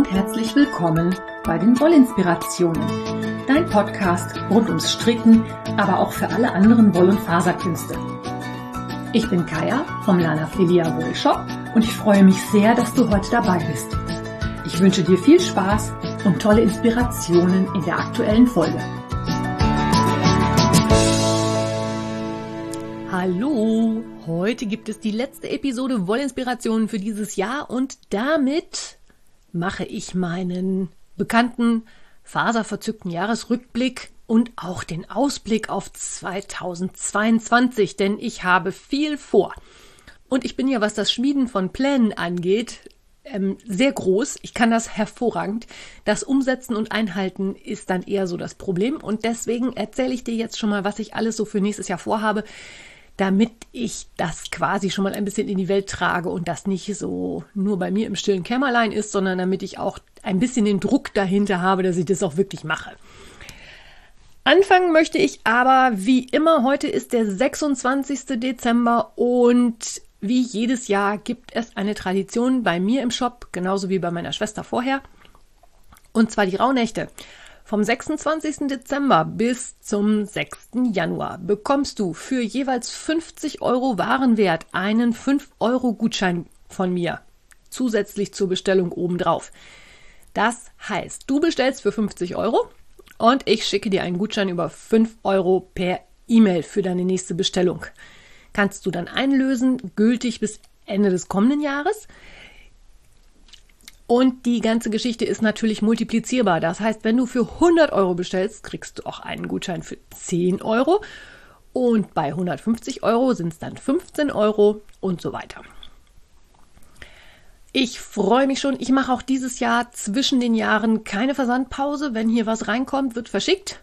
und herzlich willkommen bei den Wollinspirationen, dein Podcast rund ums Stricken, aber auch für alle anderen Woll- und Faserkünste. Ich bin Kaya vom Lana Filia Wollshop und ich freue mich sehr, dass du heute dabei bist. Ich wünsche dir viel Spaß und tolle Inspirationen in der aktuellen Folge. Hallo, heute gibt es die letzte Episode Wollinspirationen für dieses Jahr und damit mache ich meinen bekannten faserverzückten Jahresrückblick und auch den Ausblick auf 2022, denn ich habe viel vor. Und ich bin ja, was das Schmieden von Plänen angeht, ähm, sehr groß. Ich kann das hervorragend. Das Umsetzen und Einhalten ist dann eher so das Problem. Und deswegen erzähle ich dir jetzt schon mal, was ich alles so für nächstes Jahr vorhabe damit ich das quasi schon mal ein bisschen in die Welt trage und das nicht so nur bei mir im stillen Kämmerlein ist, sondern damit ich auch ein bisschen den Druck dahinter habe, dass ich das auch wirklich mache. Anfangen möchte ich aber wie immer, heute ist der 26. Dezember und wie jedes Jahr gibt es eine Tradition bei mir im Shop, genauso wie bei meiner Schwester vorher. Und zwar die Rauhnächte. Vom 26. Dezember bis zum 6. Januar bekommst du für jeweils 50 Euro Warenwert einen 5 Euro Gutschein von mir zusätzlich zur Bestellung obendrauf. Das heißt, du bestellst für 50 Euro und ich schicke dir einen Gutschein über 5 Euro per E-Mail für deine nächste Bestellung. Kannst du dann einlösen, gültig bis Ende des kommenden Jahres. Und die ganze Geschichte ist natürlich multiplizierbar. Das heißt, wenn du für 100 Euro bestellst, kriegst du auch einen Gutschein für 10 Euro. Und bei 150 Euro sind es dann 15 Euro und so weiter. Ich freue mich schon. Ich mache auch dieses Jahr zwischen den Jahren keine Versandpause. Wenn hier was reinkommt, wird verschickt.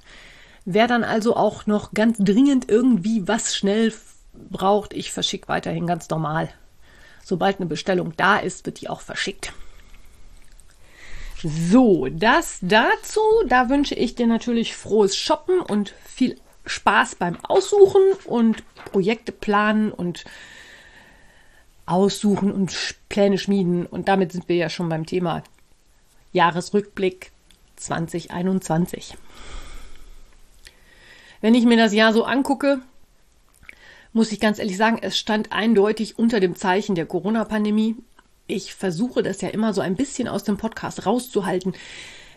Wer dann also auch noch ganz dringend irgendwie was schnell braucht, ich verschicke weiterhin ganz normal. Sobald eine Bestellung da ist, wird die auch verschickt. So, das dazu. Da wünsche ich dir natürlich frohes Shoppen und viel Spaß beim Aussuchen und Projekte planen und aussuchen und Pläne schmieden. Und damit sind wir ja schon beim Thema Jahresrückblick 2021. Wenn ich mir das Jahr so angucke, muss ich ganz ehrlich sagen, es stand eindeutig unter dem Zeichen der Corona-Pandemie ich versuche das ja immer so ein bisschen aus dem Podcast rauszuhalten.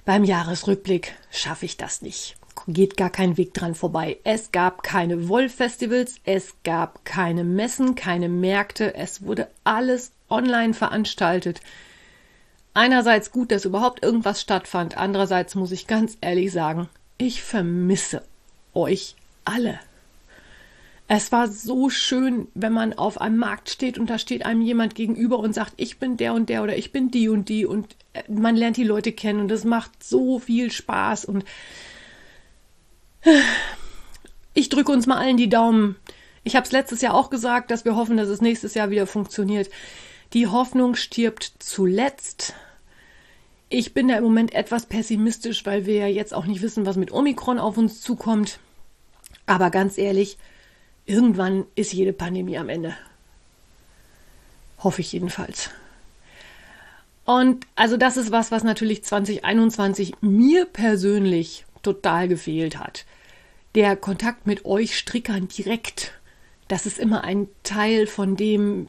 Beim Jahresrückblick schaffe ich das nicht. Geht gar kein Weg dran vorbei. Es gab keine Wollfestivals, es gab keine Messen, keine Märkte, es wurde alles online veranstaltet. Einerseits gut, dass überhaupt irgendwas stattfand, andererseits muss ich ganz ehrlich sagen, ich vermisse euch alle. Es war so schön, wenn man auf einem Markt steht und da steht einem jemand gegenüber und sagt, ich bin der und der oder ich bin die und die und äh, man lernt die Leute kennen und es macht so viel Spaß und ich drücke uns mal allen die Daumen. Ich habe es letztes Jahr auch gesagt, dass wir hoffen, dass es nächstes Jahr wieder funktioniert. Die Hoffnung stirbt zuletzt. Ich bin da im Moment etwas pessimistisch, weil wir ja jetzt auch nicht wissen, was mit Omikron auf uns zukommt. Aber ganz ehrlich, Irgendwann ist jede Pandemie am Ende. Hoffe ich jedenfalls. Und also das ist was, was natürlich 2021 mir persönlich total gefehlt hat. Der Kontakt mit euch Strickern direkt, das ist immer ein Teil von dem,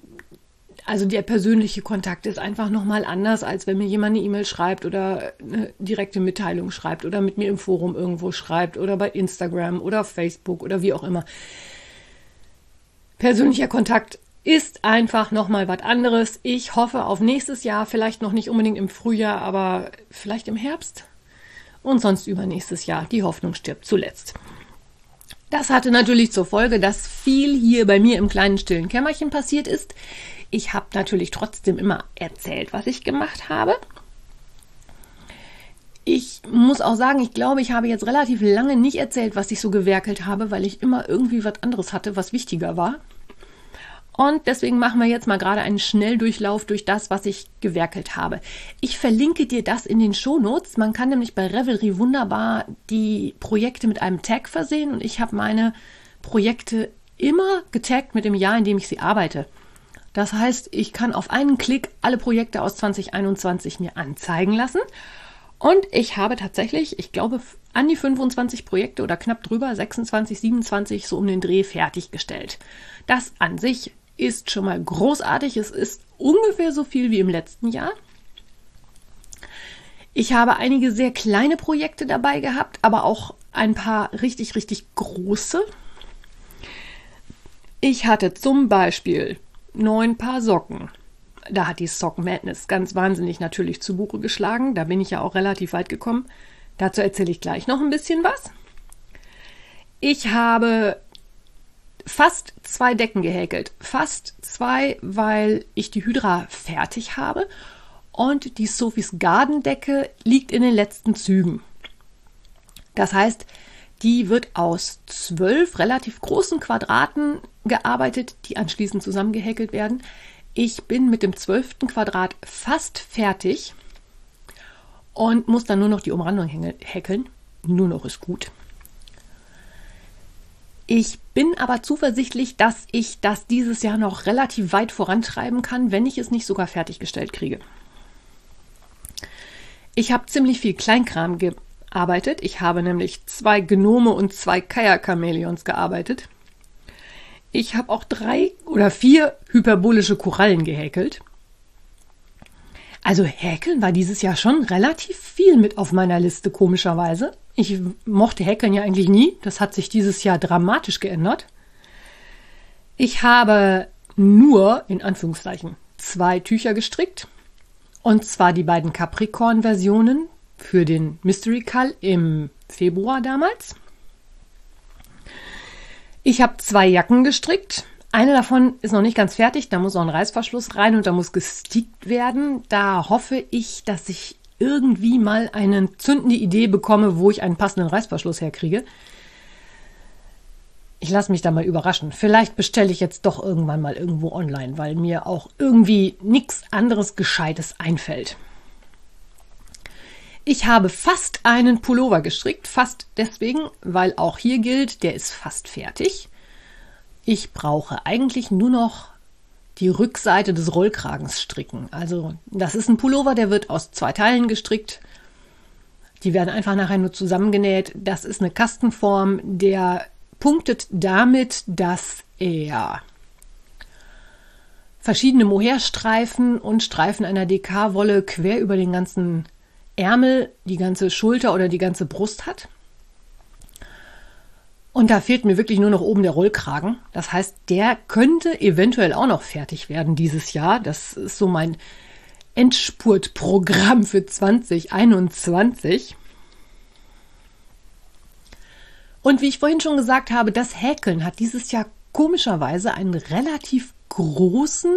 also der persönliche Kontakt ist einfach nochmal anders, als wenn mir jemand eine E-Mail schreibt oder eine direkte Mitteilung schreibt oder mit mir im Forum irgendwo schreibt oder bei Instagram oder Facebook oder wie auch immer persönlicher Kontakt ist einfach nochmal was anderes. Ich hoffe auf nächstes Jahr, vielleicht noch nicht unbedingt im Frühjahr, aber vielleicht im Herbst und sonst übernächstes Jahr. Die Hoffnung stirbt zuletzt. Das hatte natürlich zur Folge, dass viel hier bei mir im kleinen stillen Kämmerchen passiert ist. Ich habe natürlich trotzdem immer erzählt, was ich gemacht habe. Ich muss auch sagen, ich glaube, ich habe jetzt relativ lange nicht erzählt, was ich so gewerkelt habe, weil ich immer irgendwie was anderes hatte, was wichtiger war. Und deswegen machen wir jetzt mal gerade einen Schnelldurchlauf durch das, was ich gewerkelt habe. Ich verlinke dir das in den Shownotes. Man kann nämlich bei Revelry wunderbar die Projekte mit einem Tag versehen und ich habe meine Projekte immer getaggt mit dem Jahr, in dem ich sie arbeite. Das heißt, ich kann auf einen Klick alle Projekte aus 2021 mir anzeigen lassen. Und ich habe tatsächlich, ich glaube, an die 25 Projekte oder knapp drüber, 26, 27, so um den Dreh fertiggestellt. Das an sich ist schon mal großartig. Es ist ungefähr so viel wie im letzten Jahr. Ich habe einige sehr kleine Projekte dabei gehabt, aber auch ein paar richtig, richtig große. Ich hatte zum Beispiel neun Paar Socken. Da hat die Sock Madness ganz wahnsinnig natürlich zu Buche geschlagen. Da bin ich ja auch relativ weit gekommen. Dazu erzähle ich gleich noch ein bisschen was. Ich habe fast zwei Decken gehäkelt. Fast zwei, weil ich die Hydra fertig habe und die Sophies Gardendecke liegt in den letzten Zügen. Das heißt, die wird aus zwölf relativ großen Quadraten gearbeitet, die anschließend zusammengehäkelt werden. Ich bin mit dem zwölften Quadrat fast fertig und muss dann nur noch die Umrandung häkeln. Nur noch ist gut. Ich bin aber zuversichtlich, dass ich das dieses Jahr noch relativ weit vorantreiben kann, wenn ich es nicht sogar fertiggestellt kriege. Ich habe ziemlich viel Kleinkram gearbeitet. Ich habe nämlich zwei Gnome und zwei Kaya-Chamäleons gearbeitet. Ich habe auch drei oder vier hyperbolische Korallen gehäkelt. Also häkeln war dieses Jahr schon relativ viel mit auf meiner Liste, komischerweise. Ich mochte häkeln ja eigentlich nie. Das hat sich dieses Jahr dramatisch geändert. Ich habe nur, in Anführungszeichen, zwei Tücher gestrickt. Und zwar die beiden Capricorn-Versionen für den Mystery Call im Februar damals. Ich habe zwei Jacken gestrickt. Eine davon ist noch nicht ganz fertig, da muss auch ein Reißverschluss rein und da muss gestickt werden. Da hoffe ich, dass ich irgendwie mal eine zündende Idee bekomme, wo ich einen passenden Reißverschluss herkriege. Ich lasse mich da mal überraschen. Vielleicht bestelle ich jetzt doch irgendwann mal irgendwo online, weil mir auch irgendwie nichts anderes Gescheites einfällt. Ich habe fast einen Pullover gestrickt, fast deswegen, weil auch hier gilt, der ist fast fertig. Ich brauche eigentlich nur noch die Rückseite des Rollkragens stricken. Also das ist ein Pullover, der wird aus zwei Teilen gestrickt. Die werden einfach nachher nur zusammengenäht. Das ist eine Kastenform, der punktet damit, dass er verschiedene Mohairstreifen und Streifen einer DK-Wolle quer über den ganzen Ärmel, die ganze Schulter oder die ganze Brust hat. Und da fehlt mir wirklich nur noch oben der Rollkragen. Das heißt, der könnte eventuell auch noch fertig werden dieses Jahr. Das ist so mein Endspurtprogramm für 2021. Und wie ich vorhin schon gesagt habe, das Häkeln hat dieses Jahr komischerweise einen relativ großen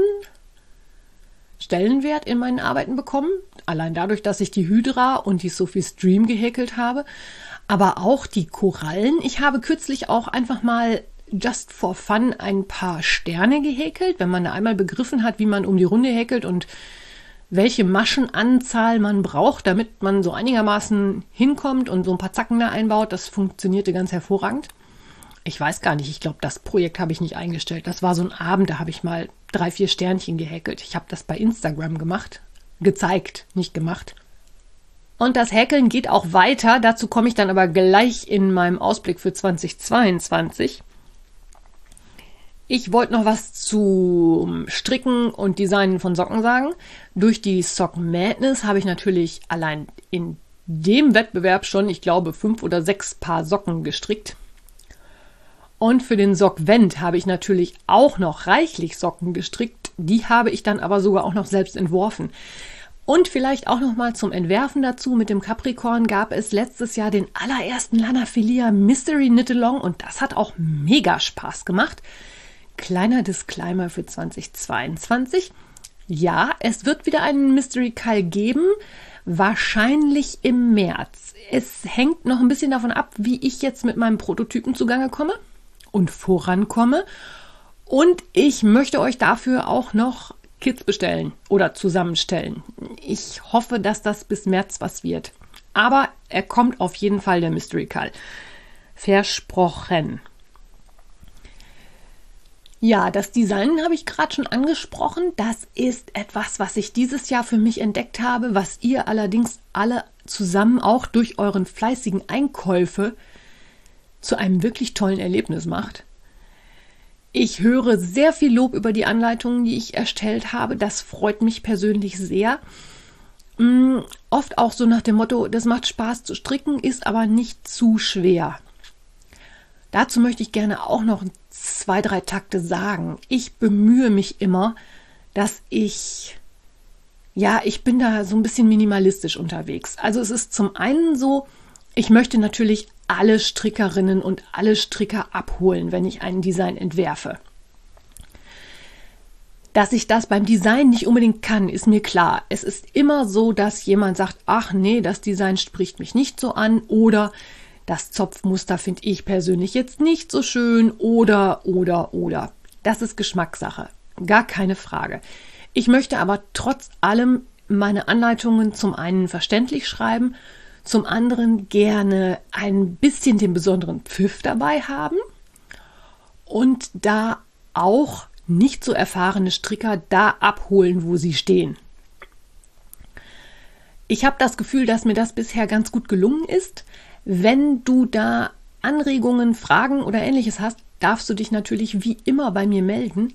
Stellenwert in meinen Arbeiten bekommen. Allein dadurch, dass ich die Hydra und die Sophie Stream gehäkelt habe. Aber auch die Korallen. Ich habe kürzlich auch einfach mal just for fun ein paar Sterne gehäkelt, wenn man einmal begriffen hat, wie man um die Runde häkelt und welche Maschenanzahl man braucht, damit man so einigermaßen hinkommt und so ein paar Zacken da einbaut. Das funktionierte ganz hervorragend. Ich weiß gar nicht, ich glaube, das Projekt habe ich nicht eingestellt. Das war so ein Abend, da habe ich mal drei, vier Sternchen gehäkelt. Ich habe das bei Instagram gemacht. Gezeigt, nicht gemacht. Und das Häkeln geht auch weiter. Dazu komme ich dann aber gleich in meinem Ausblick für 2022. Ich wollte noch was zu Stricken und Designen von Socken sagen. Durch die Sock Madness habe ich natürlich allein in dem Wettbewerb schon, ich glaube, fünf oder sechs Paar Socken gestrickt. Und für den Sockvent habe ich natürlich auch noch reichlich Socken gestrickt. Die habe ich dann aber sogar auch noch selbst entworfen. Und vielleicht auch noch mal zum Entwerfen dazu. Mit dem Capricorn gab es letztes Jahr den allerersten Lana Filia Mystery Knit Along und das hat auch mega Spaß gemacht. Kleiner Disclaimer für 2022. Ja, es wird wieder einen Mystery Call geben, wahrscheinlich im März. Es hängt noch ein bisschen davon ab, wie ich jetzt mit meinem Prototypen zugange komme und vorankomme. Und ich möchte euch dafür auch noch Kits bestellen oder zusammenstellen. Ich hoffe, dass das bis März was wird. Aber er kommt auf jeden Fall, der Mystery Call. Versprochen. Ja, das Design habe ich gerade schon angesprochen. Das ist etwas, was ich dieses Jahr für mich entdeckt habe, was ihr allerdings alle zusammen auch durch euren fleißigen Einkäufe zu einem wirklich tollen Erlebnis macht. Ich höre sehr viel Lob über die Anleitungen, die ich erstellt habe. Das freut mich persönlich sehr. Mm, oft auch so nach dem Motto, das macht Spaß zu stricken, ist aber nicht zu schwer. Dazu möchte ich gerne auch noch zwei, drei Takte sagen. Ich bemühe mich immer, dass ich, ja, ich bin da so ein bisschen minimalistisch unterwegs. Also es ist zum einen so, ich möchte natürlich alle Strickerinnen und alle Stricker abholen, wenn ich ein Design entwerfe. Dass ich das beim Design nicht unbedingt kann, ist mir klar. Es ist immer so, dass jemand sagt, ach nee, das Design spricht mich nicht so an oder das Zopfmuster finde ich persönlich jetzt nicht so schön oder, oder, oder. Das ist Geschmackssache. Gar keine Frage. Ich möchte aber trotz allem meine Anleitungen zum einen verständlich schreiben, zum anderen gerne ein bisschen den besonderen Pfiff dabei haben und da auch nicht so erfahrene Stricker da abholen, wo sie stehen. Ich habe das Gefühl, dass mir das bisher ganz gut gelungen ist. Wenn du da Anregungen, Fragen oder ähnliches hast, darfst du dich natürlich wie immer bei mir melden.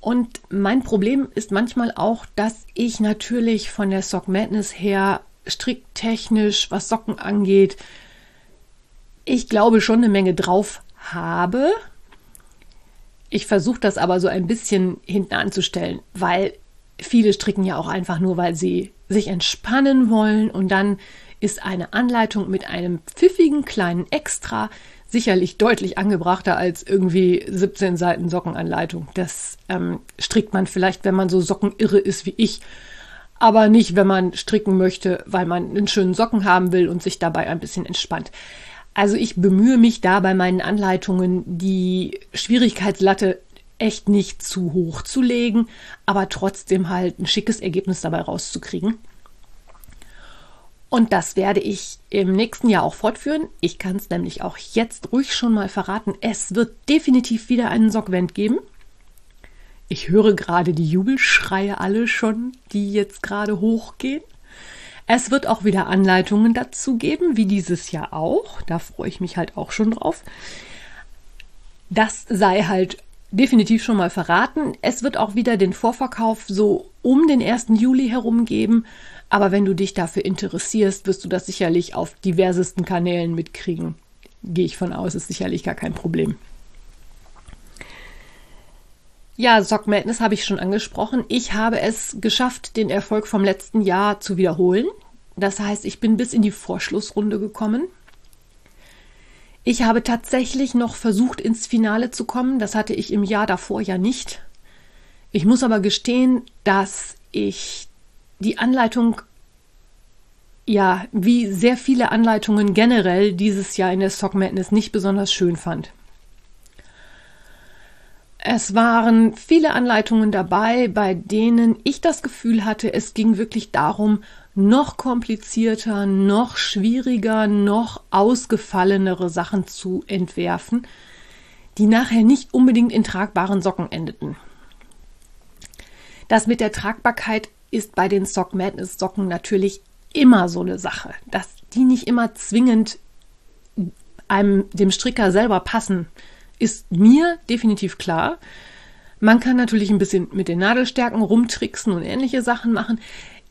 Und mein Problem ist manchmal auch, dass ich natürlich von der Sock Madness her stricktechnisch, was Socken angeht, ich glaube schon eine Menge drauf habe. Ich versuche das aber so ein bisschen hinten anzustellen, weil viele stricken ja auch einfach nur, weil sie sich entspannen wollen und dann ist eine Anleitung mit einem pfiffigen kleinen Extra sicherlich deutlich angebrachter als irgendwie 17 Seiten Sockenanleitung. Das ähm, strickt man vielleicht, wenn man so Sockenirre ist wie ich, aber nicht, wenn man stricken möchte, weil man einen schönen Socken haben will und sich dabei ein bisschen entspannt. Also ich bemühe mich da bei meinen Anleitungen die Schwierigkeitslatte echt nicht zu hoch zu legen, aber trotzdem halt ein schickes Ergebnis dabei rauszukriegen. Und das werde ich im nächsten Jahr auch fortführen. Ich kann es nämlich auch jetzt ruhig schon mal verraten. Es wird definitiv wieder einen Sockvent geben. Ich höre gerade die Jubelschreie alle schon, die jetzt gerade hochgehen. Es wird auch wieder Anleitungen dazu geben, wie dieses Jahr auch. Da freue ich mich halt auch schon drauf. Das sei halt definitiv schon mal verraten. Es wird auch wieder den Vorverkauf so um den 1. Juli herum geben. Aber wenn du dich dafür interessierst, wirst du das sicherlich auf diversesten Kanälen mitkriegen. Gehe ich von aus, ist sicherlich gar kein Problem. Ja, Sock Madness habe ich schon angesprochen. Ich habe es geschafft, den Erfolg vom letzten Jahr zu wiederholen. Das heißt, ich bin bis in die Vorschlussrunde gekommen. Ich habe tatsächlich noch versucht, ins Finale zu kommen. Das hatte ich im Jahr davor ja nicht. Ich muss aber gestehen, dass ich die Anleitung, ja, wie sehr viele Anleitungen generell dieses Jahr in der Sock Madness nicht besonders schön fand. Es waren viele Anleitungen dabei, bei denen ich das Gefühl hatte, es ging wirklich darum, noch komplizierter, noch schwieriger, noch ausgefallenere Sachen zu entwerfen, die nachher nicht unbedingt in tragbaren Socken endeten. Das mit der Tragbarkeit ist bei den Sock Madness Socken natürlich immer so eine Sache, dass die nicht immer zwingend einem dem Stricker selber passen, ist mir definitiv klar. Man kann natürlich ein bisschen mit den Nadelstärken rumtricksen und ähnliche Sachen machen.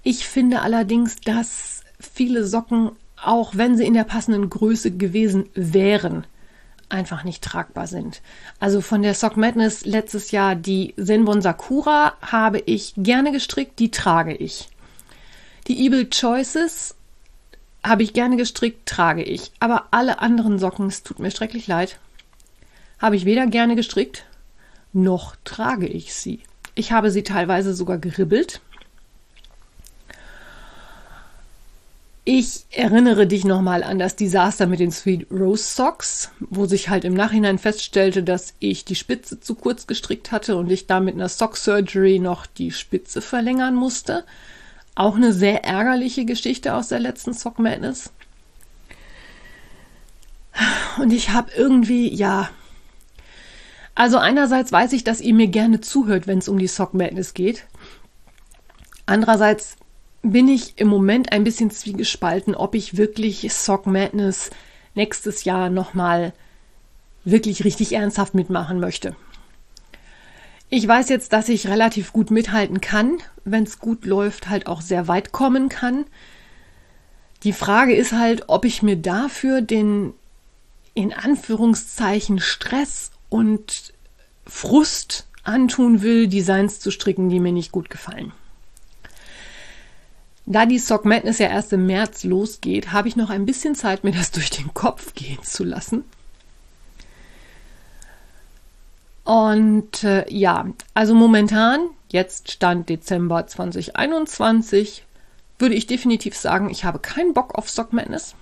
Ich finde allerdings, dass viele Socken, auch wenn sie in der passenden Größe gewesen wären, einfach nicht tragbar sind. Also von der Sock Madness letztes Jahr die Senbon Sakura habe ich gerne gestrickt, die trage ich. Die Evil Choices habe ich gerne gestrickt, trage ich. Aber alle anderen Socken, es tut mir schrecklich leid, habe ich weder gerne gestrickt, noch trage ich sie. Ich habe sie teilweise sogar geribbelt. Ich erinnere dich nochmal an das Desaster mit den Sweet Rose Socks, wo sich halt im Nachhinein feststellte, dass ich die Spitze zu kurz gestrickt hatte und ich da mit einer Sock Surgery noch die Spitze verlängern musste. Auch eine sehr ärgerliche Geschichte aus der letzten Sock Madness. Und ich habe irgendwie, ja, Also einerseits weiß ich, dass ihr mir gerne zuhört, wenn es um die Sock Madness geht. Andererseits bin ich im Moment ein bisschen zwiegespalten, ob ich wirklich Sock Madness nächstes Jahr nochmal wirklich richtig ernsthaft mitmachen möchte. Ich weiß jetzt, dass ich relativ gut mithalten kann, wenn es gut läuft, halt auch sehr weit kommen kann. Die Frage ist halt, ob ich mir dafür den in Anführungszeichen Stress und Frust antun will, Designs zu stricken, die mir nicht gut gefallen. Da die Sock Madness ja erst im März losgeht, habe ich noch ein bisschen Zeit, mir das durch den Kopf gehen zu lassen. Und äh, ja, also momentan, jetzt Stand Dezember 2021, würde ich definitiv sagen, ich habe keinen Bock auf Sock Madness.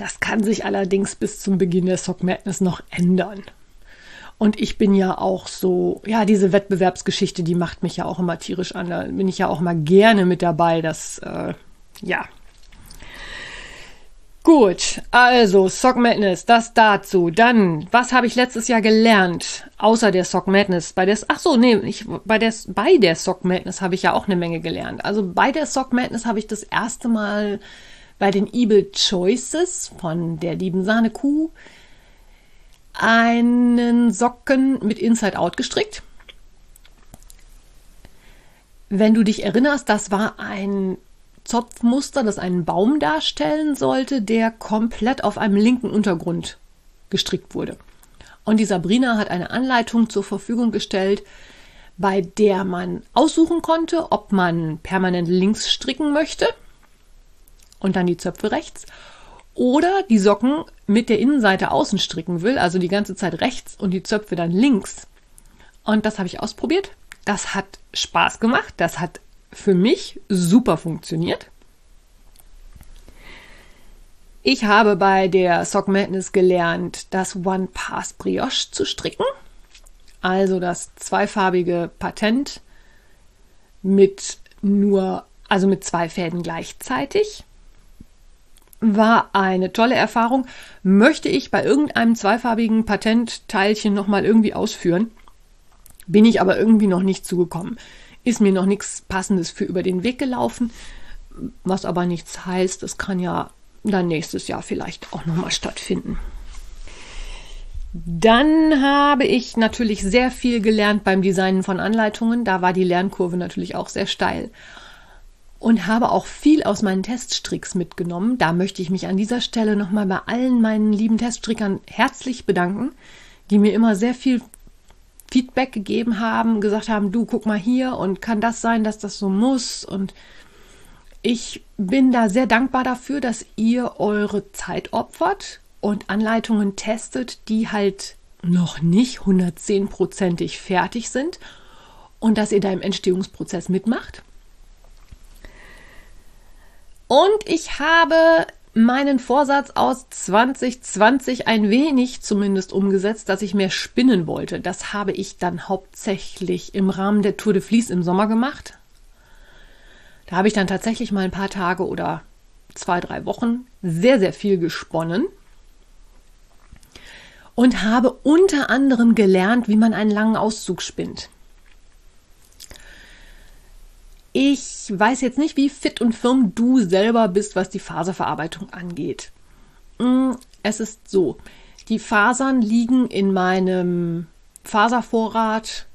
Das kann sich allerdings bis zum Beginn der Sock Madness noch ändern. Und ich bin ja auch so, ja, diese Wettbewerbsgeschichte, die macht mich ja auch immer tierisch an. Da bin ich ja auch mal gerne mit dabei. Das, äh, ja. Gut, also Sock Madness, das dazu. Dann, was habe ich letztes Jahr gelernt, außer der Sock Madness? Bei der, ach so, nee, ich, bei der, bei der Sock Madness habe ich ja auch eine Menge gelernt. Also bei der Sock Madness habe ich das erste Mal bei den Evil Choices von der lieben Sahne Kuh einen Socken mit Inside Out gestrickt. Wenn du dich erinnerst, das war ein Zopfmuster, das einen Baum darstellen sollte, der komplett auf einem linken Untergrund gestrickt wurde. Und die Sabrina hat eine Anleitung zur Verfügung gestellt, bei der man aussuchen konnte, ob man permanent links stricken möchte und dann die Zöpfe rechts. Oder die Socken mit der Innenseite außen stricken will, also die ganze Zeit rechts und die Zöpfe dann links. Und das habe ich ausprobiert. Das hat Spaß gemacht. Das hat für mich super funktioniert. Ich habe bei der Sock Madness gelernt, das One Pass Brioche zu stricken. Also das zweifarbige Patent mit nur, also mit zwei Fäden gleichzeitig war eine tolle Erfahrung. Möchte ich bei irgendeinem zweifarbigen Patentteilchen nochmal irgendwie ausführen, bin ich aber irgendwie noch nicht zugekommen. Ist mir noch nichts Passendes für über den Weg gelaufen, was aber nichts heißt, es kann ja dann nächstes Jahr vielleicht auch nochmal stattfinden. Dann habe ich natürlich sehr viel gelernt beim Designen von Anleitungen. Da war die Lernkurve natürlich auch sehr steil und habe auch viel aus meinen Teststricks mitgenommen. Da möchte ich mich an dieser Stelle nochmal bei allen meinen lieben Teststrickern herzlich bedanken, die mir immer sehr viel Feedback gegeben haben, gesagt haben, du guck mal hier und kann das sein, dass das so muss und ich bin da sehr dankbar dafür, dass ihr eure Zeit opfert und Anleitungen testet, die halt noch nicht 110%ig fertig sind und dass ihr da im Entstehungsprozess mitmacht. Und ich habe meinen Vorsatz aus 2020 ein wenig zumindest umgesetzt, dass ich mehr spinnen wollte. Das habe ich dann hauptsächlich im Rahmen der Tour de Vlies im Sommer gemacht. Da habe ich dann tatsächlich mal ein paar Tage oder zwei, drei Wochen sehr, sehr viel gesponnen und habe unter anderem gelernt, wie man einen langen Auszug spinnt. Ich weiß jetzt nicht, wie fit und firm du selber bist, was die Faserverarbeitung angeht. Mm, es ist so, die Fasern liegen in meinem Faservorrat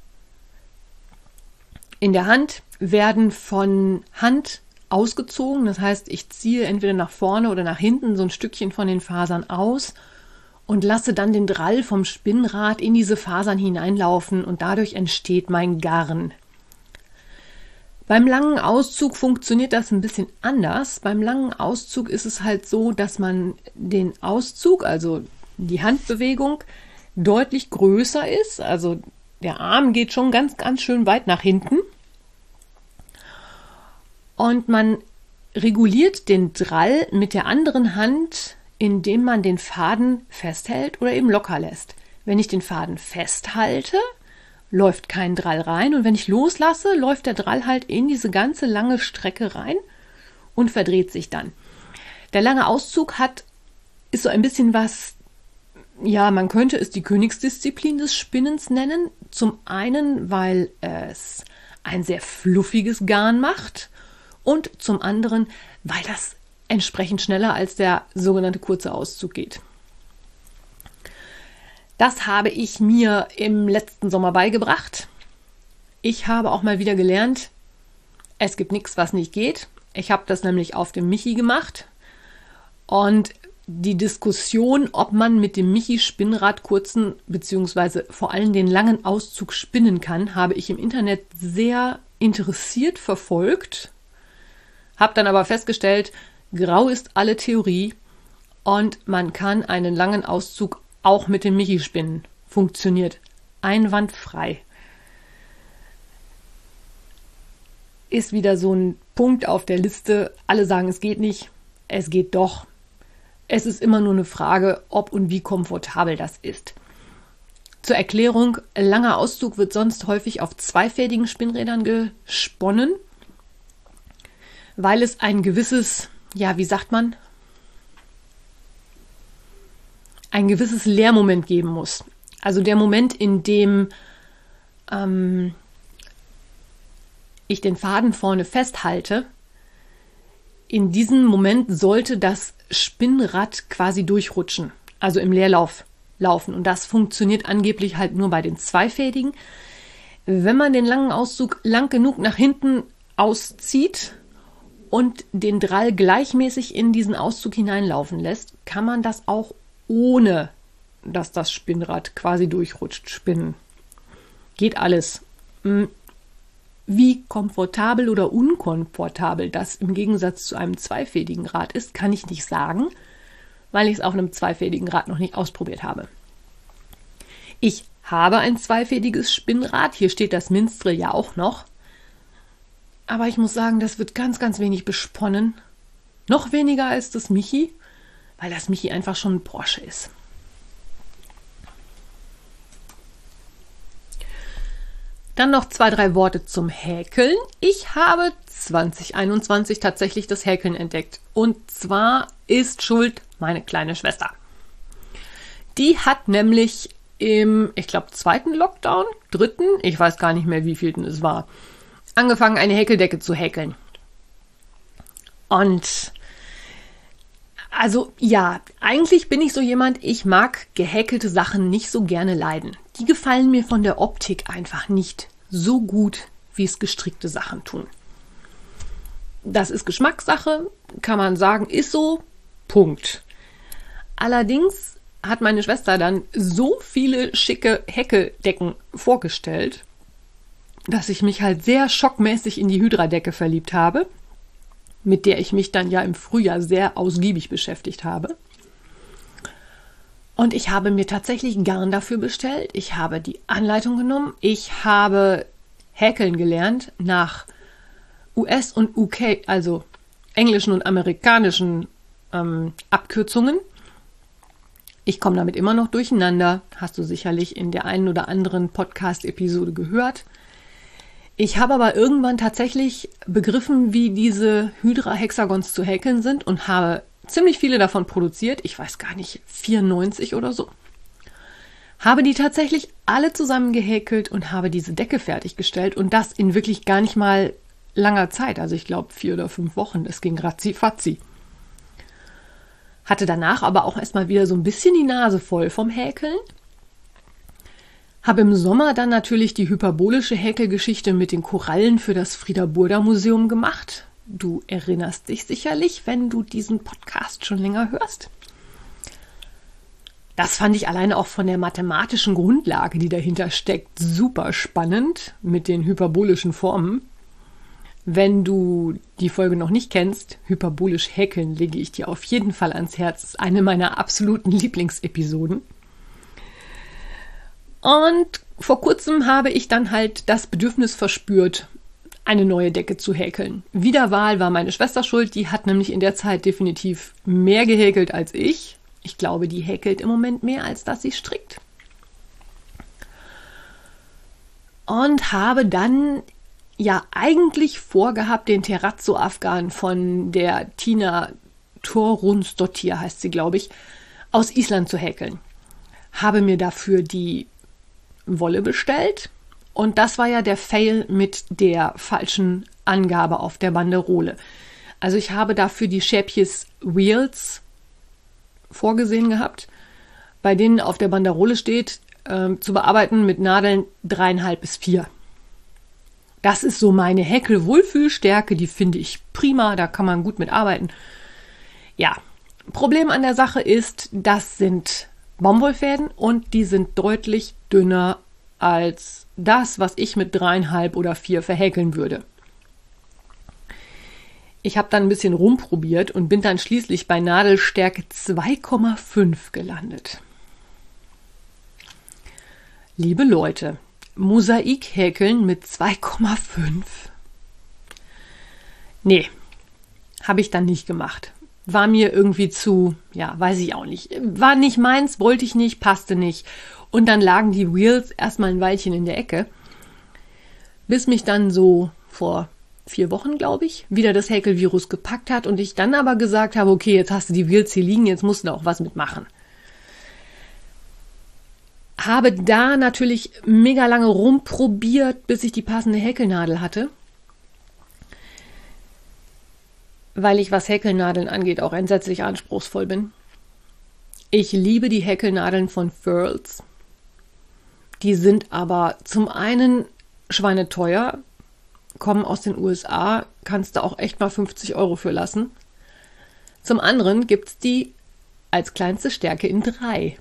in der Hand, werden von Hand ausgezogen. Das heißt, ich ziehe entweder nach vorne oder nach hinten so ein Stückchen von den Fasern aus und lasse dann den Drall vom Spinnrad in diese Fasern hineinlaufen und dadurch entsteht mein Garn. Beim langen Auszug funktioniert das ein bisschen anders. Beim langen Auszug ist es halt so, dass man den Auszug, also die Handbewegung, deutlich größer ist. Also der Arm geht schon ganz, ganz schön weit nach hinten. Und man reguliert den Drall mit der anderen Hand, indem man den Faden festhält oder eben locker lässt. Wenn ich den Faden festhalte, läuft kein Drall rein. Und wenn ich loslasse, läuft der Drall halt in diese ganze lange Strecke rein und verdreht sich dann. Der lange Auszug hat, ist so ein bisschen was ja, man könnte es die Königsdisziplin des Spinnens nennen. Zum einen, weil es ein sehr fluffiges Garn macht und zum anderen, weil das entsprechend schneller als der sogenannte kurze Auszug geht. Das habe ich mir im letzten Sommer beigebracht. Ich habe auch mal wieder gelernt, es gibt nichts, was nicht geht. Ich habe das nämlich auf dem Michi gemacht. Und die Diskussion, ob man mit dem Michi-Spinnrad kurzen bzw. vor allem den langen Auszug spinnen kann, habe ich im Internet sehr interessiert verfolgt. Habe dann aber festgestellt, grau ist alle Theorie und man kann einen langen Auszug auch mit dem Michi spinnen. Funktioniert einwandfrei. Ist wieder so ein Punkt auf der Liste. Alle sagen, es geht nicht. Es geht doch. Es ist immer nur eine Frage, ob und wie komfortabel das ist. Zur Erklärung, langer Auszug wird sonst häufig auf zweifädigen Spinnrädern gesponnen, weil es ein gewisses, ja, wie sagt man, ein gewisses Leermoment geben muss. Also der Moment, in dem ähm, ich den Faden vorne festhalte, in diesem Moment sollte das Spinnrad quasi durchrutschen, also im Leerlauf laufen. Und das funktioniert angeblich halt nur bei den zweifädigen. Wenn man den langen Auszug lang genug nach hinten auszieht und den Drall gleichmäßig in diesen Auszug hineinlaufen lässt, kann man das auch ohne dass das Spinnrad quasi durchrutscht, spinnen. Geht alles. Hm. Wie komfortabel oder unkomfortabel das im Gegensatz zu einem zweifädigen Rad ist, kann ich nicht sagen, weil ich es auf einem zweifädigen Rad noch nicht ausprobiert habe. Ich habe ein zweifädiges Spinnrad, hier steht das Minstre ja auch noch. Aber ich muss sagen, das wird ganz, ganz wenig besponnen. Noch weniger als das Michi weil das Michi einfach schon ein Porsche ist. Dann noch zwei, drei Worte zum Häkeln. Ich habe 2021 tatsächlich das Häkeln entdeckt. Und zwar ist schuld meine kleine Schwester. Die hat nämlich im, ich glaube, zweiten Lockdown, dritten, ich weiß gar nicht mehr, wie viel es war, angefangen, eine Häkeldecke zu häkeln. Und also ja, eigentlich bin ich so jemand, ich mag gehäkelte Sachen nicht so gerne leiden. Die gefallen mir von der Optik einfach nicht so gut, wie es gestrickte Sachen tun. Das ist Geschmackssache, kann man sagen, ist so, Punkt. Allerdings hat meine Schwester dann so viele schicke Häkeldecken vorgestellt, dass ich mich halt sehr schockmäßig in die Hydra-Decke verliebt habe mit der ich mich dann ja im Frühjahr sehr ausgiebig beschäftigt habe. Und ich habe mir tatsächlich Garn dafür bestellt. Ich habe die Anleitung genommen. Ich habe häkeln gelernt nach US und UK, also englischen und amerikanischen ähm, Abkürzungen. Ich komme damit immer noch durcheinander. Hast du sicherlich in der einen oder anderen Podcast-Episode gehört. Ich habe aber irgendwann tatsächlich begriffen, wie diese Hydra-Hexagons zu häkeln sind und habe ziemlich viele davon produziert. Ich weiß gar nicht, 94 oder so. Habe die tatsächlich alle zusammen gehäkelt und habe diese Decke fertiggestellt und das in wirklich gar nicht mal langer Zeit. Also ich glaube vier oder fünf Wochen. Es ging ratzi fatzi. Hatte danach aber auch erstmal wieder so ein bisschen die Nase voll vom Häkeln habe im Sommer dann natürlich die hyperbolische Häkelgeschichte mit den Korallen für das Frieda Burda Museum gemacht. Du erinnerst dich sicherlich, wenn du diesen Podcast schon länger hörst. Das fand ich alleine auch von der mathematischen Grundlage, die dahinter steckt, super spannend mit den hyperbolischen Formen. Wenn du die Folge noch nicht kennst, hyperbolisch häkeln, lege ich dir auf jeden Fall ans Herz. Das ist eine meiner absoluten Lieblingsepisoden. Und vor kurzem habe ich dann halt das Bedürfnis verspürt, eine neue Decke zu häkeln. Wiederwahl war meine Schwester schuld, die hat nämlich in der Zeit definitiv mehr gehäkelt als ich. Ich glaube, die häkelt im Moment mehr, als dass sie strickt. Und habe dann ja eigentlich vorgehabt, den Terrazzo-Afghan von der Tina Torrunsdottir, heißt sie, glaube ich, aus Island zu häkeln habe mir dafür die Wolle bestellt. Und das war ja der Fail mit der falschen Angabe auf der Banderole. Also ich habe dafür die Schäpjes Wheels vorgesehen gehabt, bei denen auf der Banderole steht, äh, zu bearbeiten mit Nadeln dreieinhalb bis vier. Das ist so meine Häkel-Wohlfühlstärke, die finde ich prima, da kann man gut mit arbeiten. Ja, Problem an der Sache ist, das sind Baumwollfäden und die sind deutlich dünner als das, was ich mit dreieinhalb oder vier verhäkeln würde. Ich habe dann ein bisschen rumprobiert und bin dann schließlich bei Nadelstärke 2,5 gelandet. Liebe Leute, Mosaik häkeln mit 2,5? Nee, habe ich dann nicht gemacht war mir irgendwie zu, ja, weiß ich auch nicht. War nicht meins, wollte ich nicht, passte nicht. Und dann lagen die Wheels erstmal ein Weilchen in der Ecke, bis mich dann so vor vier Wochen, glaube ich, wieder das Häkelvirus gepackt hat und ich dann aber gesagt habe, okay, jetzt hast du die Wheels hier liegen, jetzt musst du auch was mitmachen. Habe da natürlich mega lange rumprobiert, bis ich die passende Häkelnadel hatte weil ich, was Häkelnadeln angeht, auch entsetzlich anspruchsvoll bin. Ich liebe die Häkelnadeln von Furls. Die sind aber zum einen schweineteuer, kommen aus den USA, kannst du auch echt mal 50 Euro für lassen. Zum anderen gibt es die als kleinste Stärke in drei.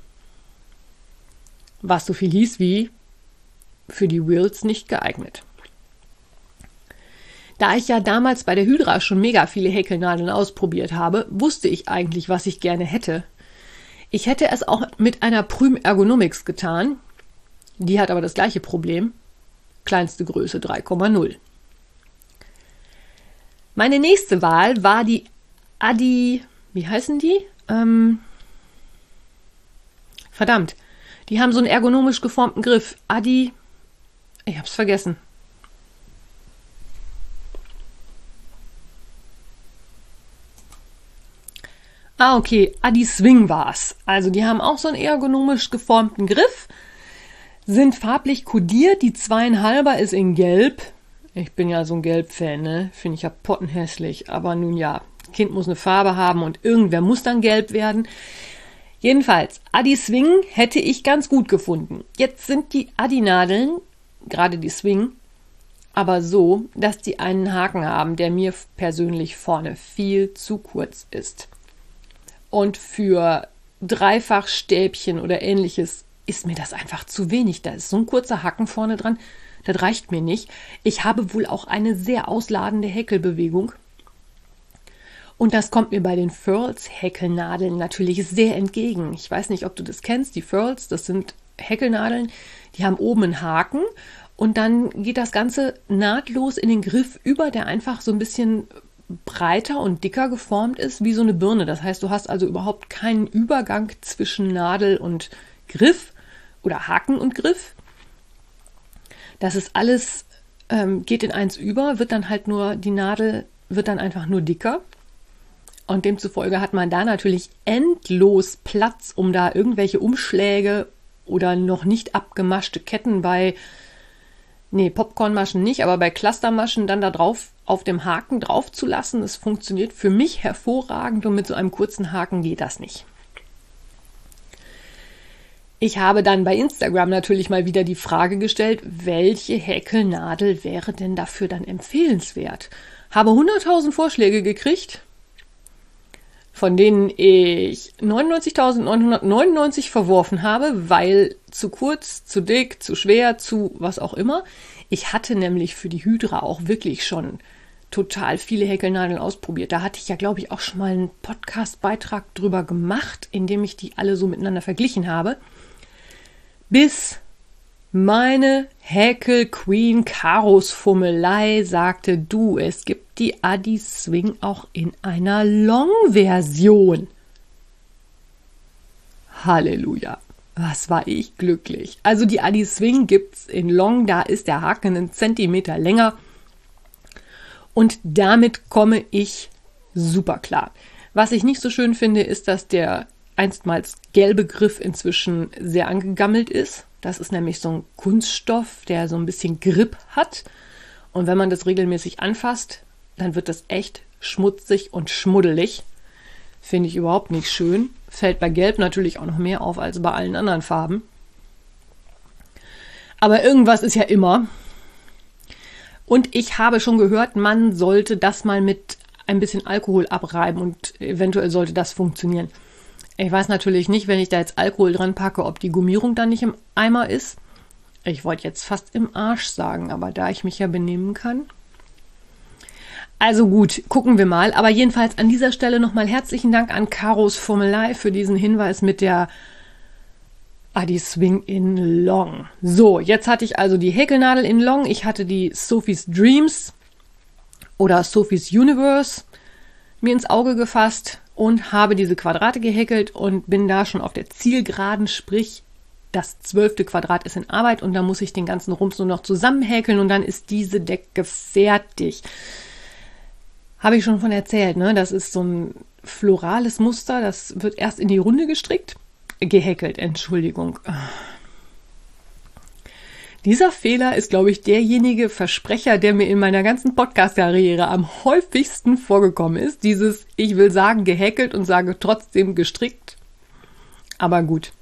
Was so viel hieß wie für die Wheels nicht geeignet. Da ich ja damals bei der Hydra schon mega viele Häkelnadeln ausprobiert habe, wusste ich eigentlich, was ich gerne hätte. Ich hätte es auch mit einer Prüm Ergonomics getan. Die hat aber das gleiche Problem. Kleinste Größe 3,0. Meine nächste Wahl war die Adi. Wie heißen die? Ähm, verdammt. Die haben so einen ergonomisch geformten Griff. Adi. Ich hab's vergessen. Ah, okay, Adi Swing war's. Also die haben auch so einen ergonomisch geformten Griff, sind farblich kodiert. Die zweieinhalber ist in Gelb. Ich bin ja so ein Gelb-Fan, ne? Finde ich ja pottenhässlich. Aber nun ja, Kind muss eine Farbe haben und irgendwer muss dann gelb werden. Jedenfalls, Adi Swing hätte ich ganz gut gefunden. Jetzt sind die Adi-Nadeln, gerade die Swing, aber so, dass die einen Haken haben, der mir persönlich vorne viel zu kurz ist. Und für Dreifachstäbchen oder ähnliches ist mir das einfach zu wenig. Da ist so ein kurzer Haken vorne dran. Das reicht mir nicht. Ich habe wohl auch eine sehr ausladende Häkelbewegung. Und das kommt mir bei den Furls Häkelnadeln natürlich sehr entgegen. Ich weiß nicht, ob du das kennst. Die Furls, das sind Häkelnadeln, die haben oben einen Haken und dann geht das Ganze nahtlos in den Griff über, der einfach so ein bisschen breiter und dicker geformt ist wie so eine Birne. Das heißt, du hast also überhaupt keinen Übergang zwischen Nadel und Griff oder Haken und Griff. Das ist alles, ähm, geht in eins über, wird dann halt nur, die Nadel wird dann einfach nur dicker. Und demzufolge hat man da natürlich endlos Platz, um da irgendwelche Umschläge oder noch nicht abgemaschte Ketten bei nee, Popcornmaschen nicht, aber bei Clustermaschen dann da drauf auf dem Haken drauf zu lassen. Das funktioniert für mich hervorragend und mit so einem kurzen Haken geht das nicht. Ich habe dann bei Instagram natürlich mal wieder die Frage gestellt, welche Häkelnadel wäre denn dafür dann empfehlenswert? Habe 100.000 Vorschläge gekriegt, von denen ich 99.999 verworfen habe, weil zu kurz, zu dick, zu schwer, zu was auch immer. Ich hatte nämlich für die Hydra auch wirklich schon total viele Häkelnadeln ausprobiert. Da hatte ich ja, glaube ich, auch schon mal einen Podcast-Beitrag drüber gemacht, in dem ich die alle so miteinander verglichen habe. Bis meine Häkel Queen Karos Fummelei sagte, du, es gibt die Adi Swing auch in einer Long-Version. Halleluja. Was war ich glücklich. Also die Adi Swing gibt's in Long, da ist der Haken einen Zentimeter länger. Und damit komme ich super klar. Was ich nicht so schön finde, ist, dass der einstmals gelbe Griff inzwischen sehr angegammelt ist. Das ist nämlich so ein Kunststoff, der so ein bisschen Grip hat. Und wenn man das regelmäßig anfasst, dann wird das echt schmutzig und schmuddelig. Finde ich überhaupt nicht schön. Fällt bei Gelb natürlich auch noch mehr auf als bei allen anderen Farben. Aber irgendwas ist ja immer. Und ich habe schon gehört, man sollte das mal mit ein bisschen Alkohol abreiben und eventuell sollte das funktionieren. Ich weiß natürlich nicht, wenn ich da jetzt Alkohol dran packe, ob die Gummierung dann nicht im Eimer ist. Ich wollte jetzt fast im Arsch sagen, aber da ich mich ja benehmen kann. Also gut, gucken wir mal. Aber jedenfalls an dieser Stelle nochmal herzlichen Dank an Karos Formelei für diesen Hinweis mit der Adi Swing in Long. So, jetzt hatte ich also die Häkelnadel in Long. Ich hatte die Sophie's Dreams oder Sophie's Universe mir ins Auge gefasst und habe diese Quadrate gehäkelt und bin da schon auf der Zielgeraden, sprich das zwölfte Quadrat ist in Arbeit und da muss ich den ganzen Rums nur noch zusammenhäkeln und dann ist diese Decke fertig. Habe ich schon von erzählt, ne? Das ist so ein florales Muster, das wird erst in die Runde gestrickt, gehäkelt, Entschuldigung. Dieser Fehler ist, glaube ich, derjenige Versprecher, der mir in meiner ganzen Podcast-Karriere am häufigsten vorgekommen ist. Dieses, ich will sagen, gehäkelt und sage trotzdem gestrickt. Aber gut.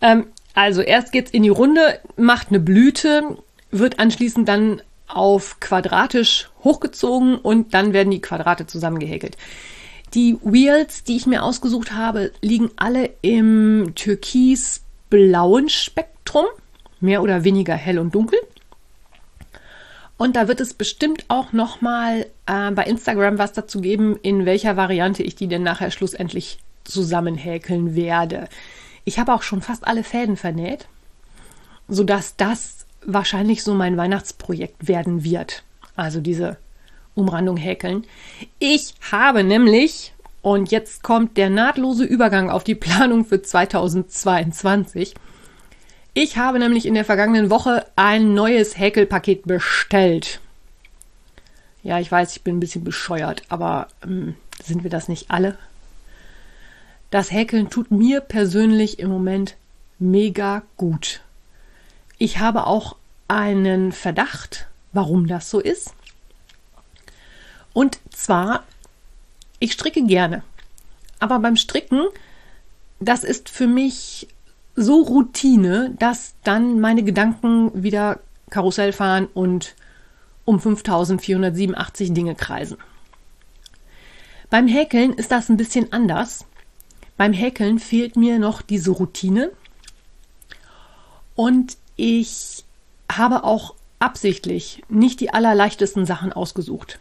Ähm, also erst geht's in die Runde, macht eine Blüte, wird anschließend dann auf quadratisch hochgezogen und dann werden die Quadrate zusammengehäkelt. Die Wheels, die ich mir ausgesucht habe, liegen alle im türkis-blauen Spektrum mehr oder weniger hell und dunkel. Und da wird es bestimmt auch noch mal äh, bei Instagram was dazu geben, in welcher Variante ich die denn nachher schlussendlich zusammenhäkeln werde. Ich habe auch schon fast alle Fäden vernäht, sodass das wahrscheinlich so mein Weihnachtsprojekt werden wird. Also diese Umrandung häkeln. Ich habe nämlich, und jetzt kommt der nahtlose Übergang auf die Planung für 2022, ich habe nämlich in der vergangenen Woche ein neues Häkelpaket bestellt. Ja, ich weiß, ich bin ein bisschen bescheuert, aber ähm, sind wir das nicht alle? Das Häkeln tut mir persönlich im Moment mega gut. Ich habe auch einen Verdacht, warum das so ist. Und zwar, ich stricke gerne. Aber beim Stricken, das ist für mich so Routine, dass dann meine Gedanken wieder Karussell fahren und um 5487 Dinge kreisen. Beim Häkeln ist das ein bisschen anders. Beim Häkeln fehlt mir noch diese Routine und ich habe auch absichtlich nicht die allerleichtesten Sachen ausgesucht.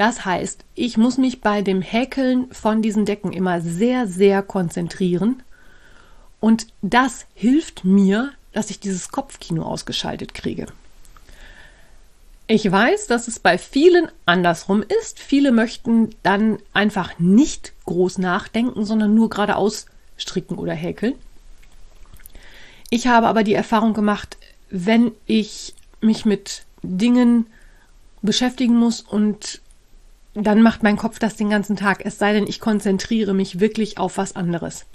Das heißt, ich muss mich bei dem Häkeln von diesen Decken immer sehr, sehr konzentrieren und das hilft mir, dass ich dieses Kopfkino ausgeschaltet kriege. Ich weiß, dass es bei vielen andersrum ist. Viele möchten dann einfach nicht groß nachdenken, sondern nur geradeaus stricken oder häkeln. Ich habe aber die Erfahrung gemacht, wenn ich mich mit Dingen beschäftigen muss und dann macht mein Kopf das den ganzen Tag, es sei denn, ich konzentriere mich wirklich auf was anderes.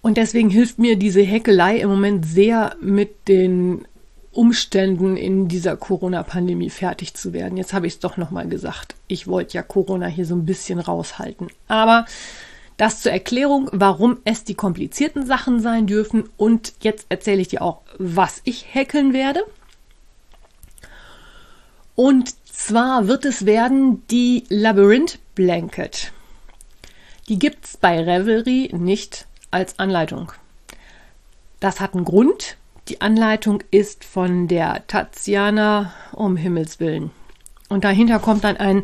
Und deswegen hilft mir diese Häkelei im Moment sehr mit den Umständen in dieser Corona-Pandemie fertig zu werden. Jetzt habe ich es doch nochmal gesagt. Ich wollte ja Corona hier so ein bisschen raushalten. Aber das zur Erklärung, warum es die komplizierten Sachen sein dürfen. Und jetzt erzähle ich dir auch, was ich häkeln werde. Und zwar wird es werden die Labyrinth Blanket. Die gibt es bei Revelry nicht als Anleitung. Das hat einen Grund. Die Anleitung ist von der Tatjana um Himmels Willen. Und dahinter kommt dann ein,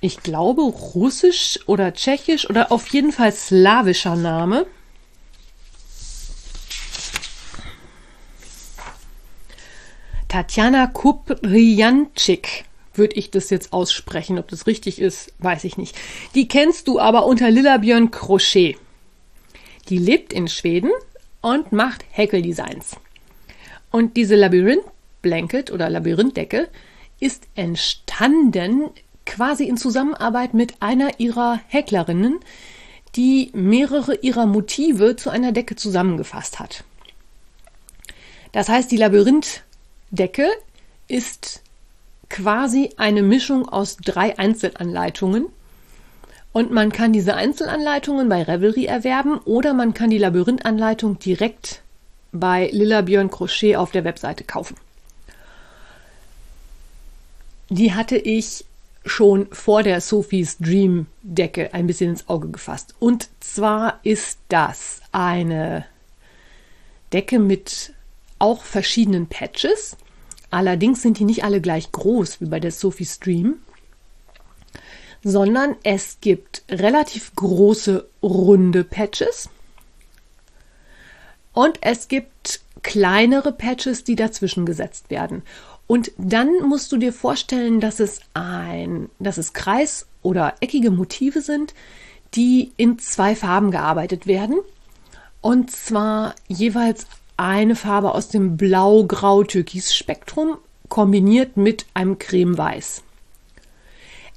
ich glaube, russisch oder tschechisch oder auf jeden Fall slawischer Name. Tatjana Kuprijanczyk würde ich das jetzt aussprechen. Ob das richtig ist, weiß ich nicht. Die kennst du aber unter Lilla Björn Crochet. Die lebt in Schweden und macht Häkeldesigns. Und diese Labyrinth-Blanket oder Labyrinthdecke ist entstanden quasi in Zusammenarbeit mit einer ihrer Häklerinnen, die mehrere ihrer Motive zu einer Decke zusammengefasst hat. Das heißt, die Labyrinthdecke ist quasi eine Mischung aus drei Einzelanleitungen. Und man kann diese Einzelanleitungen bei Revelry erwerben oder man kann die Labyrinthanleitung direkt bei Lilla Björn Crochet auf der Webseite kaufen. Die hatte ich schon vor der Sophie's Dream Decke ein bisschen ins Auge gefasst. Und zwar ist das eine Decke mit auch verschiedenen Patches. Allerdings sind die nicht alle gleich groß wie bei der Sophie Stream, sondern es gibt relativ große runde Patches und es gibt kleinere Patches, die dazwischen gesetzt werden. Und dann musst du dir vorstellen, dass es ein, dass es Kreis- oder eckige Motive sind, die in zwei Farben gearbeitet werden. Und zwar jeweils eine Farbe aus dem Blau-Grau-Türkis-Spektrum kombiniert mit einem Creme-Weiß.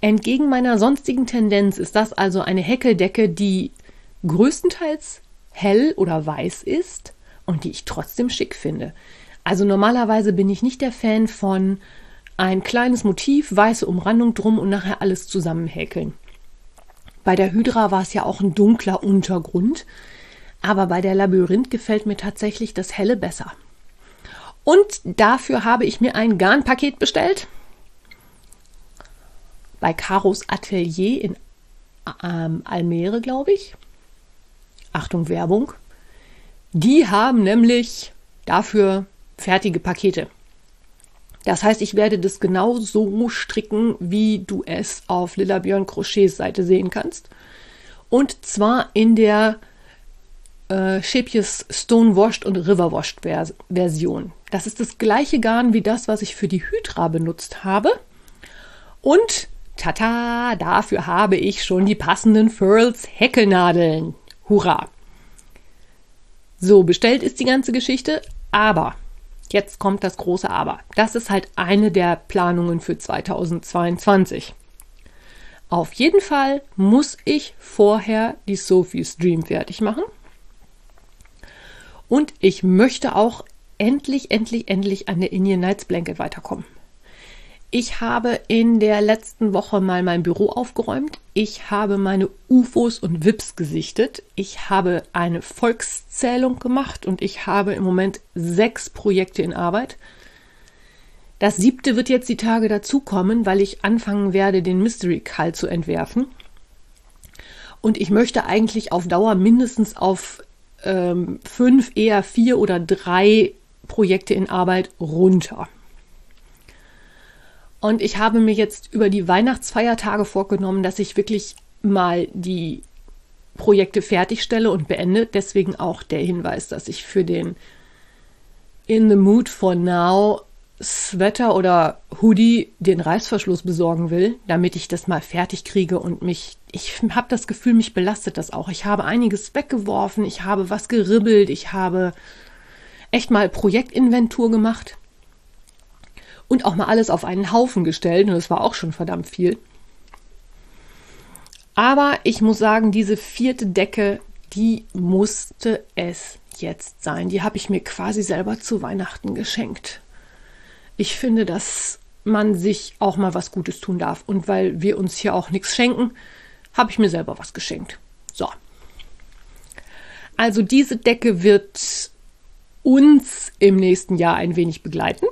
Entgegen meiner sonstigen Tendenz ist das also eine Häkeldecke, die größtenteils hell oder weiß ist und die ich trotzdem schick finde. Also normalerweise bin ich nicht der Fan von ein kleines Motiv, weiße Umrandung drum und nachher alles zusammenhäkeln. Bei der Hydra war es ja auch ein dunkler Untergrund. Aber bei der Labyrinth gefällt mir tatsächlich das helle besser. Und dafür habe ich mir ein Garnpaket bestellt. Bei Caros Atelier in ähm, Almere, glaube ich. Achtung, Werbung. Die haben nämlich dafür fertige Pakete. Das heißt, ich werde das genau so stricken, wie du es auf Lilla Björn Crochets Seite sehen kannst. Und zwar in der äh, Schäpjes Stonewashed und Riverwashed Vers Version. Das ist das gleiche Garn wie das, was ich für die Hydra benutzt habe. Und tata, dafür habe ich schon die passenden Furls Häkelnadeln. Hurra! So, bestellt ist die ganze Geschichte, aber jetzt kommt das große Aber. Das ist halt eine der Planungen für 2022. Auf jeden Fall muss ich vorher die Sophie's Dream fertig machen. Und ich möchte auch endlich, endlich, endlich an der Indian Nights Blanket weiterkommen. Ich habe in der letzten Woche mal mein Büro aufgeräumt. Ich habe meine UFOs und WIPs gesichtet. Ich habe eine Volkszählung gemacht und ich habe im Moment sechs Projekte in Arbeit. Das siebte wird jetzt die Tage dazukommen, weil ich anfangen werde, den Mystery Call zu entwerfen. Und ich möchte eigentlich auf Dauer mindestens auf ähm, fünf, eher vier oder drei Projekte in Arbeit runter. Und ich habe mir jetzt über die Weihnachtsfeiertage vorgenommen, dass ich wirklich mal die Projekte fertigstelle und beende. Deswegen auch der Hinweis, dass ich für den In the Mood for Now Sweater oder Hoodie den Reißverschluss besorgen will, damit ich das mal fertig kriege und mich, ich habe das Gefühl, mich belastet das auch. Ich habe einiges weggeworfen, ich habe was geribbelt, ich habe echt mal Projektinventur gemacht und auch mal alles auf einen Haufen gestellt und das war auch schon verdammt viel. Aber ich muss sagen, diese vierte Decke, die musste es jetzt sein. Die habe ich mir quasi selber zu Weihnachten geschenkt ich finde, dass man sich auch mal was Gutes tun darf. Und weil wir uns hier auch nichts schenken, habe ich mir selber was geschenkt. So. Also diese Decke wird uns im nächsten Jahr ein wenig begleiten.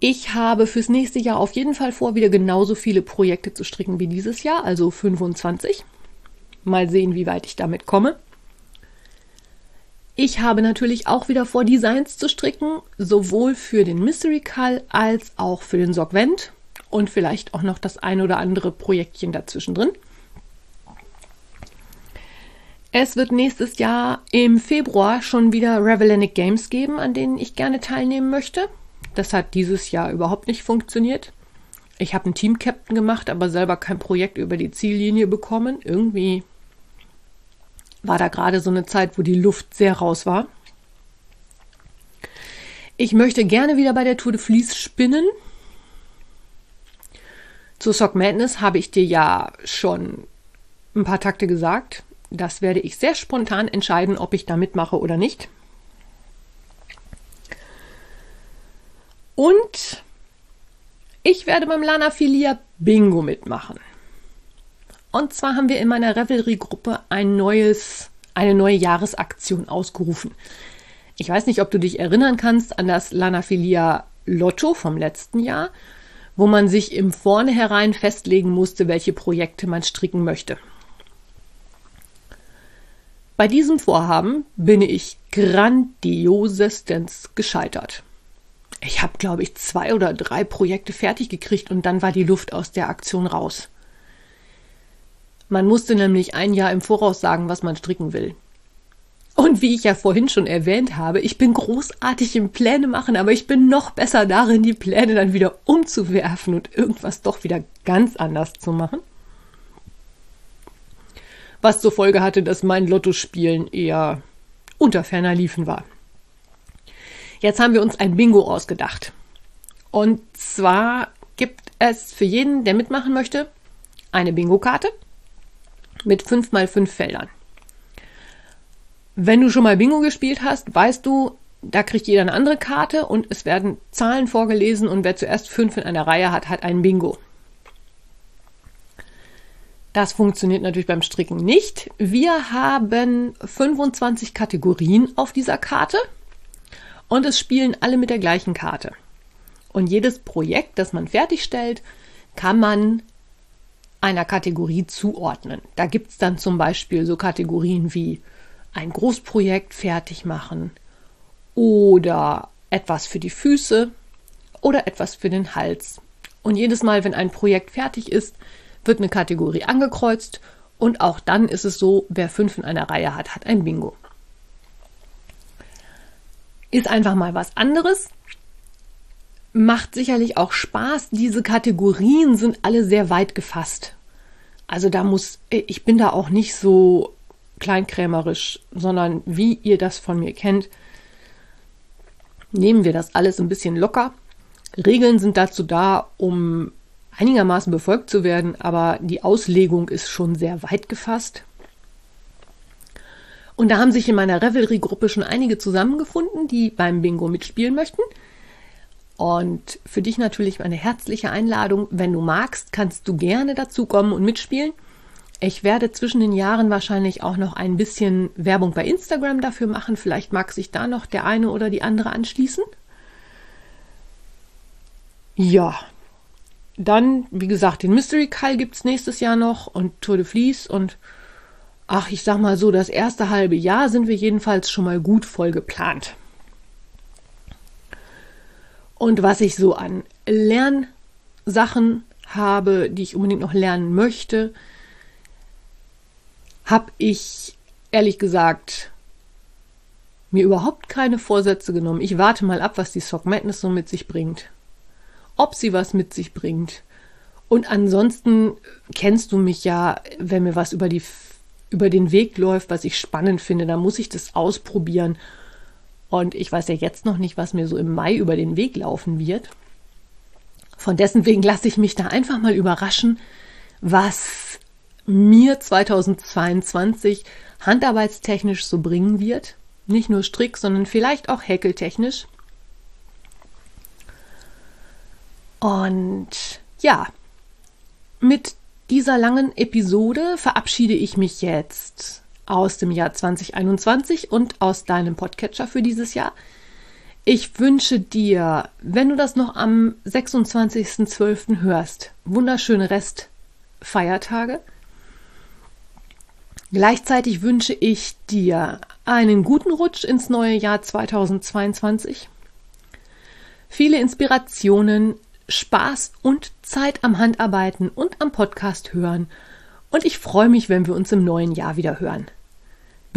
Ich habe fürs nächste Jahr auf jeden Fall vor, wieder genauso viele Projekte zu stricken wie dieses Jahr, also 25. Mal sehen, wie weit ich damit komme. Ich habe natürlich auch wieder vor, Designs zu stricken, sowohl für den Mystery Call als auch für den Sorgvent und vielleicht auch noch das ein oder andere Projektchen dazwischen drin. Es wird nächstes Jahr im Februar schon wieder Revelanic Games geben, an denen ich gerne teilnehmen möchte. Das hat dieses Jahr überhaupt nicht funktioniert. Ich habe einen Team-Captain gemacht, aber selber kein Projekt über die Ziellinie bekommen. Irgendwie war da gerade so eine Zeit, wo die Luft sehr raus war. Ich möchte gerne wieder bei der Tour de Vlies spinnen. Zu Sock Madness habe ich dir ja schon ein paar Takte gesagt. Das werde ich sehr spontan entscheiden, ob ich da mitmache oder nicht. Und ich werde beim Lana Filia Bingo mitmachen. Und zwar haben wir in meiner Revelry-Gruppe ein eine neue Jahresaktion ausgerufen. Ich weiß nicht, ob du dich erinnern kannst an das Lana Filia Lotto vom letzten Jahr, wo man sich im Vornherein festlegen musste, welche Projekte man stricken möchte. Bei diesem Vorhaben bin ich grandiosestens gescheitert. Ich habe, glaube ich, zwei oder drei Projekte fertig gekriegt und dann war die Luft aus der Aktion raus. Man musste nämlich ein Jahr im Voraus sagen, was man stricken will. Und wie ich ja vorhin schon erwähnt habe, ich bin großartig im Pläne machen, aber ich bin noch besser darin, die Pläne dann wieder umzuwerfen und irgendwas doch wieder ganz anders zu machen. Was zur Folge hatte, dass mein Lottospielen eher unter ferner Liefen war. Jetzt haben wir uns ein Bingo ausgedacht. Und zwar gibt es für jeden, der mitmachen möchte, eine Bingo-Karte mit fünf mal fünf Feldern. Wenn du schon mal Bingo gespielt hast, weißt du, da kriegt jeder eine andere Karte und es werden Zahlen vorgelesen und wer zuerst fünf in einer Reihe hat, hat ein Bingo. Das funktioniert natürlich beim Stricken nicht. Wir haben 25 Kategorien auf dieser Karte und es spielen alle mit der gleichen Karte. Und jedes Projekt, das man fertigstellt, kann man einer Kategorie zuordnen. Da gibt es dann zum Beispiel so Kategorien wie ein Großprojekt fertig machen oder etwas für die Füße oder etwas für den Hals. Und jedes Mal, wenn ein Projekt fertig ist, wird eine Kategorie angekreuzt und auch dann ist es so, wer fünf in einer Reihe hat, hat ein Bingo. Ist einfach mal was anderes. Macht sicherlich auch Spaß. Diese Kategorien sind alle sehr weit gefasst. Also da muss, ich bin da auch nicht so kleinkrämerisch, sondern wie ihr das von mir kennt, nehmen wir das alles ein bisschen locker. Regeln sind dazu da, um einigermaßen befolgt zu werden, aber die Auslegung ist schon sehr weit gefasst. Und da haben sich in meiner Revelry-Gruppe schon einige zusammengefunden, die beim Bingo mitspielen möchten. Und für dich natürlich eine herzliche Einladung. Wenn du magst, kannst du gerne dazu kommen und mitspielen. Ich werde zwischen den Jahren wahrscheinlich auch noch ein bisschen Werbung bei Instagram dafür machen. Vielleicht mag sich da noch der eine oder die andere anschließen. Ja, dann, wie gesagt, den Mystery Call gibt es nächstes Jahr noch und Tour de Vlies und ach, ich sag mal so, das erste halbe Jahr sind wir jedenfalls schon mal gut voll geplant. Und was ich so an Lernsachen habe, die ich unbedingt noch lernen möchte, habe ich ehrlich gesagt mir überhaupt keine Vorsätze genommen. Ich warte mal ab, was die Sock Madness so mit sich bringt. Ob sie was mit sich bringt. Und ansonsten kennst du mich ja, wenn mir was über die über den Weg läuft, was ich spannend finde, dann muss ich das ausprobieren. Und ich weiß ja jetzt noch nicht, was mir so im Mai über den Weg laufen wird. Von dessen wegen lasse ich mich da einfach mal überraschen, was mir 2022 handarbeitstechnisch so bringen wird. Nicht nur Strick, sondern vielleicht auch häkeltechnisch. Und ja, mit dieser langen Episode verabschiede ich mich jetzt aus dem Jahr 2021 und aus deinem Podcatcher für dieses Jahr. Ich wünsche dir, wenn du das noch am 26.12. hörst, wunderschöne Restfeiertage. Gleichzeitig wünsche ich dir einen guten Rutsch ins neue Jahr 2022. Viele Inspirationen, Spaß und Zeit am Handarbeiten und am Podcast hören. Und ich freue mich, wenn wir uns im neuen Jahr wieder hören.